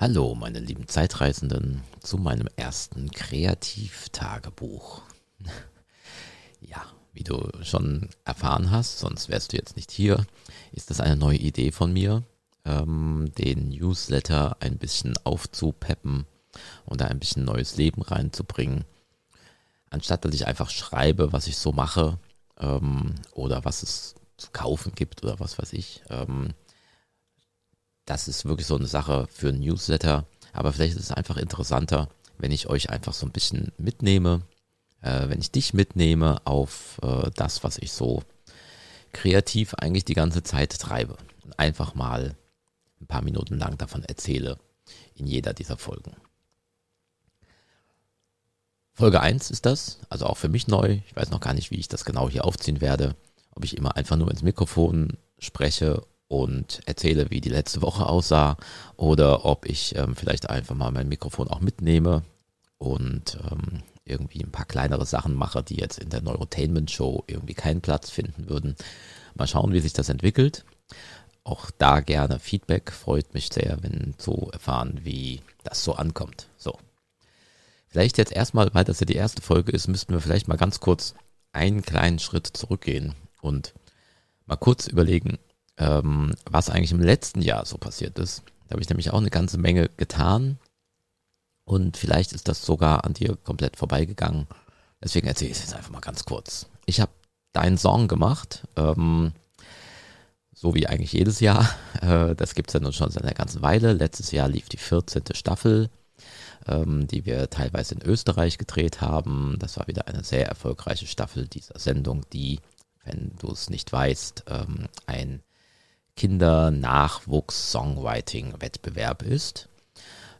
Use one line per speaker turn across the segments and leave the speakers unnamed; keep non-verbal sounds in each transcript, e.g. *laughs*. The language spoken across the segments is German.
Hallo, meine lieben Zeitreisenden, zu meinem ersten Kreativtagebuch. *laughs* ja, wie du schon erfahren hast, sonst wärst du jetzt nicht hier, ist das eine neue Idee von mir, ähm, den Newsletter ein bisschen aufzupeppen und da ein bisschen neues Leben reinzubringen. Anstatt dass ich einfach schreibe, was ich so mache ähm, oder was es zu kaufen gibt oder was weiß ich, ähm, das ist wirklich so eine Sache für ein Newsletter. Aber vielleicht ist es einfach interessanter, wenn ich euch einfach so ein bisschen mitnehme, äh, wenn ich dich mitnehme auf äh, das, was ich so kreativ eigentlich die ganze Zeit treibe. Und einfach mal ein paar Minuten lang davon erzähle in jeder dieser Folgen. Folge 1 ist das, also auch für mich neu. Ich weiß noch gar nicht, wie ich das genau hier aufziehen werde. Ob ich immer einfach nur ins Mikrofon spreche und erzähle, wie die letzte Woche aussah oder ob ich ähm, vielleicht einfach mal mein Mikrofon auch mitnehme und ähm, irgendwie ein paar kleinere Sachen mache, die jetzt in der Neurotainment Show irgendwie keinen Platz finden würden. Mal schauen, wie sich das entwickelt. Auch da gerne Feedback. Freut mich sehr, wenn zu erfahren, wie das so ankommt. So. Vielleicht jetzt erstmal, weil das ja die erste Folge ist, müssten wir vielleicht mal ganz kurz einen kleinen Schritt zurückgehen und mal kurz überlegen, ähm, was eigentlich im letzten Jahr so passiert ist. Da habe ich nämlich auch eine ganze Menge getan und vielleicht ist das sogar an dir komplett vorbeigegangen. Deswegen erzähle ich es jetzt einfach mal ganz kurz. Ich habe deinen Song gemacht, ähm, so wie eigentlich jedes Jahr. *laughs* Äh, das gibt es ja nun schon seit einer ganzen Weile. Letztes Jahr lief die 14. Staffel, ähm, die wir teilweise in Österreich gedreht haben. Das war wieder eine sehr erfolgreiche Staffel dieser Sendung, die, wenn du es nicht weißt, ähm, ein Kinder-Nachwuchs-Songwriting-Wettbewerb ist.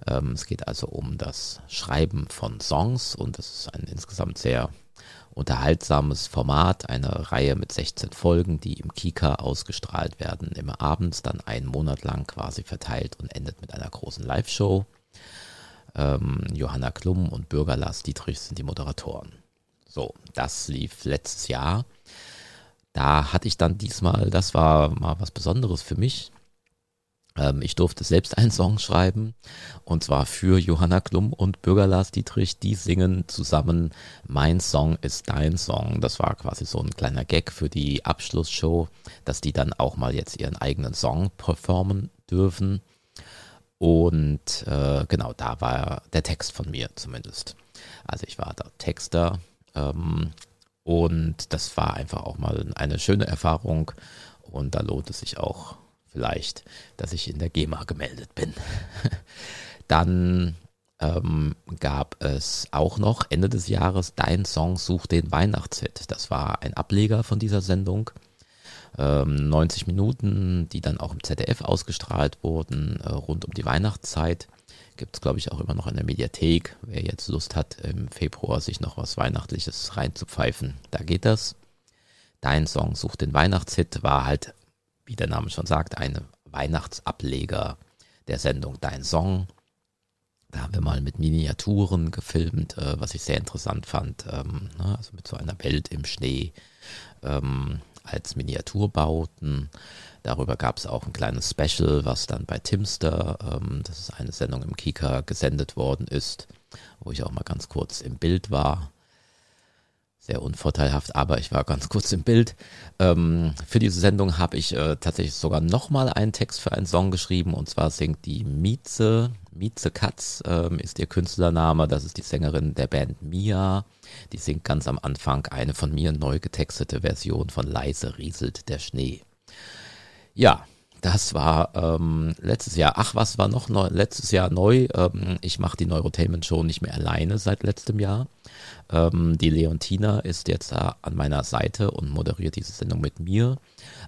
Ähm, es geht also um das Schreiben von Songs und es ist ein insgesamt sehr unterhaltsames Format, eine Reihe mit 16 Folgen, die im Kika ausgestrahlt werden, immer abends, dann einen Monat lang quasi verteilt und endet mit einer großen Live-Show. Ähm, Johanna Klum und Bürger Lars Dietrich sind die Moderatoren. So, das lief letztes Jahr da hatte ich dann diesmal, das war mal was Besonderes für mich. Ähm, ich durfte selbst einen Song schreiben und zwar für Johanna Klum und Bürger Lars Dietrich. Die singen zusammen Mein Song ist dein Song. Das war quasi so ein kleiner Gag für die Abschlussshow, dass die dann auch mal jetzt ihren eigenen Song performen dürfen. Und äh, genau, da war der Text von mir zumindest. Also ich war da Texter. Ähm, und das war einfach auch mal eine schöne Erfahrung. Und da lohnt es sich auch vielleicht, dass ich in der GEMA gemeldet bin. *laughs* Dann ähm, gab es auch noch Ende des Jahres Dein Song sucht den Weihnachtshit. Das war ein Ableger von dieser Sendung. Ähm, 90 Minuten, die dann auch im ZDF ausgestrahlt wurden, äh, rund um die Weihnachtszeit. Gibt es, glaube ich, auch immer noch in der Mediathek. Wer jetzt Lust hat, im Februar sich noch was Weihnachtliches reinzupfeifen, da geht das. Dein Song Sucht den Weihnachtshit war halt, wie der Name schon sagt, ein Weihnachtsableger der Sendung Dein Song. Da haben wir mal mit Miniaturen gefilmt, äh, was ich sehr interessant fand. Ähm, ne, also mit so einer Welt im Schnee ähm, als Miniaturbauten. Darüber gab es auch ein kleines Special, was dann bei Timster, ähm, das ist eine Sendung im Kika, gesendet worden ist, wo ich auch mal ganz kurz im Bild war. Sehr unvorteilhaft, aber ich war ganz kurz im Bild. Ähm, für diese Sendung habe ich äh, tatsächlich sogar nochmal einen Text für einen Song geschrieben und zwar singt die Mieze, Mieze Katz ähm, ist ihr Künstlername, das ist die Sängerin der Band Mia. Die singt ganz am Anfang eine von mir neu getextete Version von Leise rieselt der Schnee. Ja, das war ähm, letztes Jahr. Ach, was war noch neu, letztes Jahr neu? Ähm, ich mache die Neurotainment Show nicht mehr alleine seit letztem Jahr. Ähm, die Leontina ist jetzt da an meiner Seite und moderiert diese Sendung mit mir.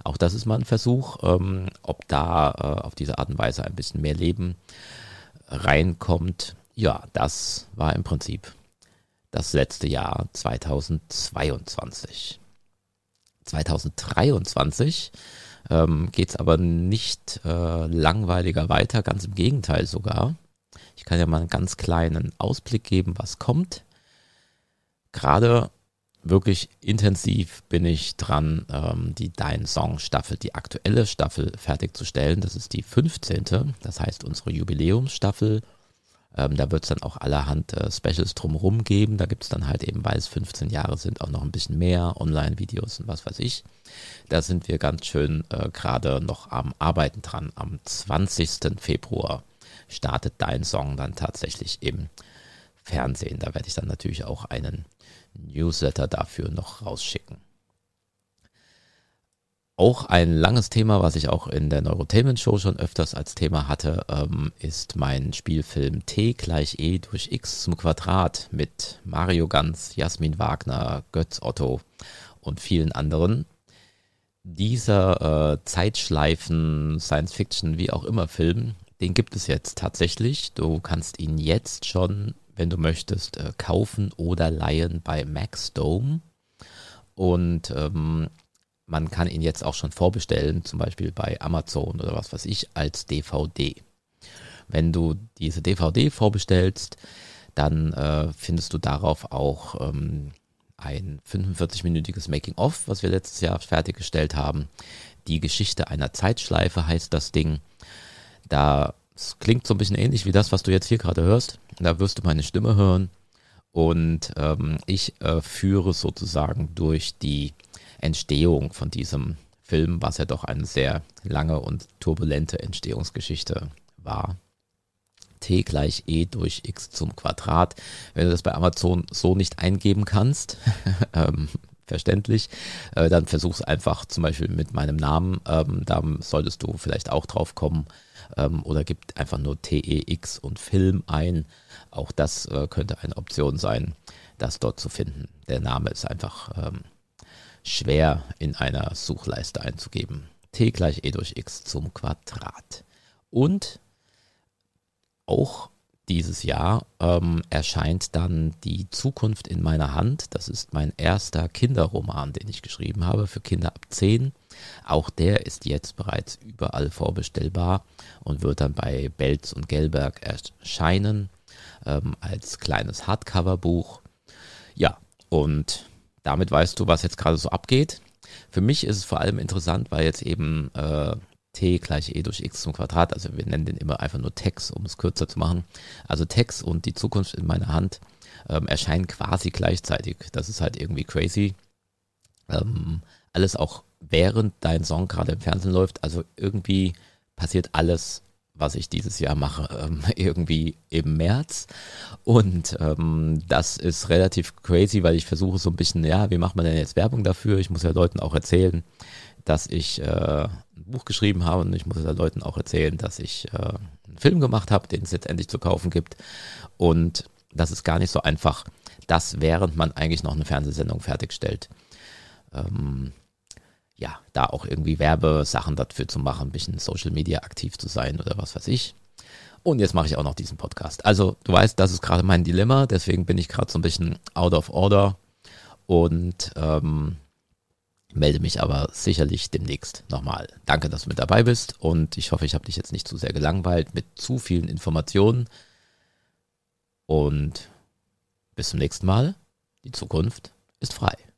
Auch das ist mal ein Versuch, ähm, ob da äh, auf diese Art und Weise ein bisschen mehr Leben reinkommt. Ja, das war im Prinzip das letzte Jahr 2022. 2023 ähm, geht es aber nicht äh, langweiliger weiter, ganz im Gegenteil sogar. Ich kann ja mal einen ganz kleinen Ausblick geben, was kommt. Gerade wirklich intensiv bin ich dran, ähm, die Dein Song Staffel, die aktuelle Staffel fertigzustellen. Das ist die 15. Das heißt unsere Jubiläumsstaffel. Ähm, da wird es dann auch allerhand äh, Specials drumherum geben. Da gibt es dann halt eben, weil es 15 Jahre sind, auch noch ein bisschen mehr Online-Videos und was weiß ich. Da sind wir ganz schön äh, gerade noch am Arbeiten dran. Am 20. Februar startet Dein Song dann tatsächlich im Fernsehen. Da werde ich dann natürlich auch einen Newsletter dafür noch rausschicken. Auch ein langes Thema, was ich auch in der Neurotainment Show schon öfters als Thema hatte, ähm, ist mein Spielfilm T gleich E durch X zum Quadrat mit Mario Ganz, Jasmin Wagner, Götz Otto und vielen anderen. Dieser äh, Zeitschleifen, Science Fiction, wie auch immer Film, den gibt es jetzt tatsächlich. Du kannst ihn jetzt schon wenn du möchtest, äh, kaufen oder leihen bei Maxdome. Und ähm, man kann ihn jetzt auch schon vorbestellen, zum Beispiel bei Amazon oder was weiß ich, als DVD. Wenn du diese DVD vorbestellst, dann äh, findest du darauf auch ähm, ein 45-minütiges Making-of, was wir letztes Jahr fertiggestellt haben. Die Geschichte einer Zeitschleife heißt das Ding. Da es klingt so ein bisschen ähnlich wie das, was du jetzt hier gerade hörst. Da wirst du meine Stimme hören. Und ähm, ich äh, führe sozusagen durch die Entstehung von diesem Film, was ja doch eine sehr lange und turbulente Entstehungsgeschichte war. T gleich E durch X zum Quadrat. Wenn du das bei Amazon so nicht eingeben kannst, *laughs* ähm, verständlich, äh, dann versuch es einfach zum Beispiel mit meinem Namen. Ähm, da solltest du vielleicht auch drauf kommen ähm, oder gibt einfach nur TEX und Film ein. Auch das äh, könnte eine Option sein, das dort zu finden. Der Name ist einfach ähm, schwer in einer Suchleiste einzugeben. T gleich E durch X zum Quadrat. Und auch dieses Jahr ähm, erscheint dann Die Zukunft in meiner Hand. Das ist mein erster Kinderroman, den ich geschrieben habe für Kinder ab 10. Auch der ist jetzt bereits überall vorbestellbar und wird dann bei Belz und Gelberg erscheinen ähm, als kleines Hardcover-Buch. Ja, und damit weißt du, was jetzt gerade so abgeht. Für mich ist es vor allem interessant, weil jetzt eben äh, t gleich e durch x zum Quadrat, also wir nennen den immer einfach nur Tex, um es kürzer zu machen. Also Tex und die Zukunft in meiner Hand ähm, erscheinen quasi gleichzeitig. Das ist halt irgendwie crazy. Ähm, alles auch während dein Song gerade im Fernsehen läuft. Also irgendwie passiert alles, was ich dieses Jahr mache, ähm, *laughs* irgendwie im März. Und ähm, das ist relativ crazy, weil ich versuche so ein bisschen, ja, wie macht man denn jetzt Werbung dafür? Ich muss ja Leuten auch erzählen, dass ich äh, ein Buch geschrieben habe und ich muss den Leuten auch erzählen, dass ich äh, einen Film gemacht habe, den es jetzt endlich zu kaufen gibt. Und das ist gar nicht so einfach, das während man eigentlich noch eine Fernsehsendung fertigstellt. Ähm, ja, da auch irgendwie Werbesachen dafür zu machen, ein bisschen Social Media aktiv zu sein oder was weiß ich. Und jetzt mache ich auch noch diesen Podcast. Also, du weißt, das ist gerade mein Dilemma, deswegen bin ich gerade so ein bisschen out of order und ähm, melde mich aber sicherlich demnächst nochmal. Danke, dass du mit dabei bist und ich hoffe, ich habe dich jetzt nicht zu sehr gelangweilt mit zu vielen Informationen. Und bis zum nächsten Mal. Die Zukunft ist frei.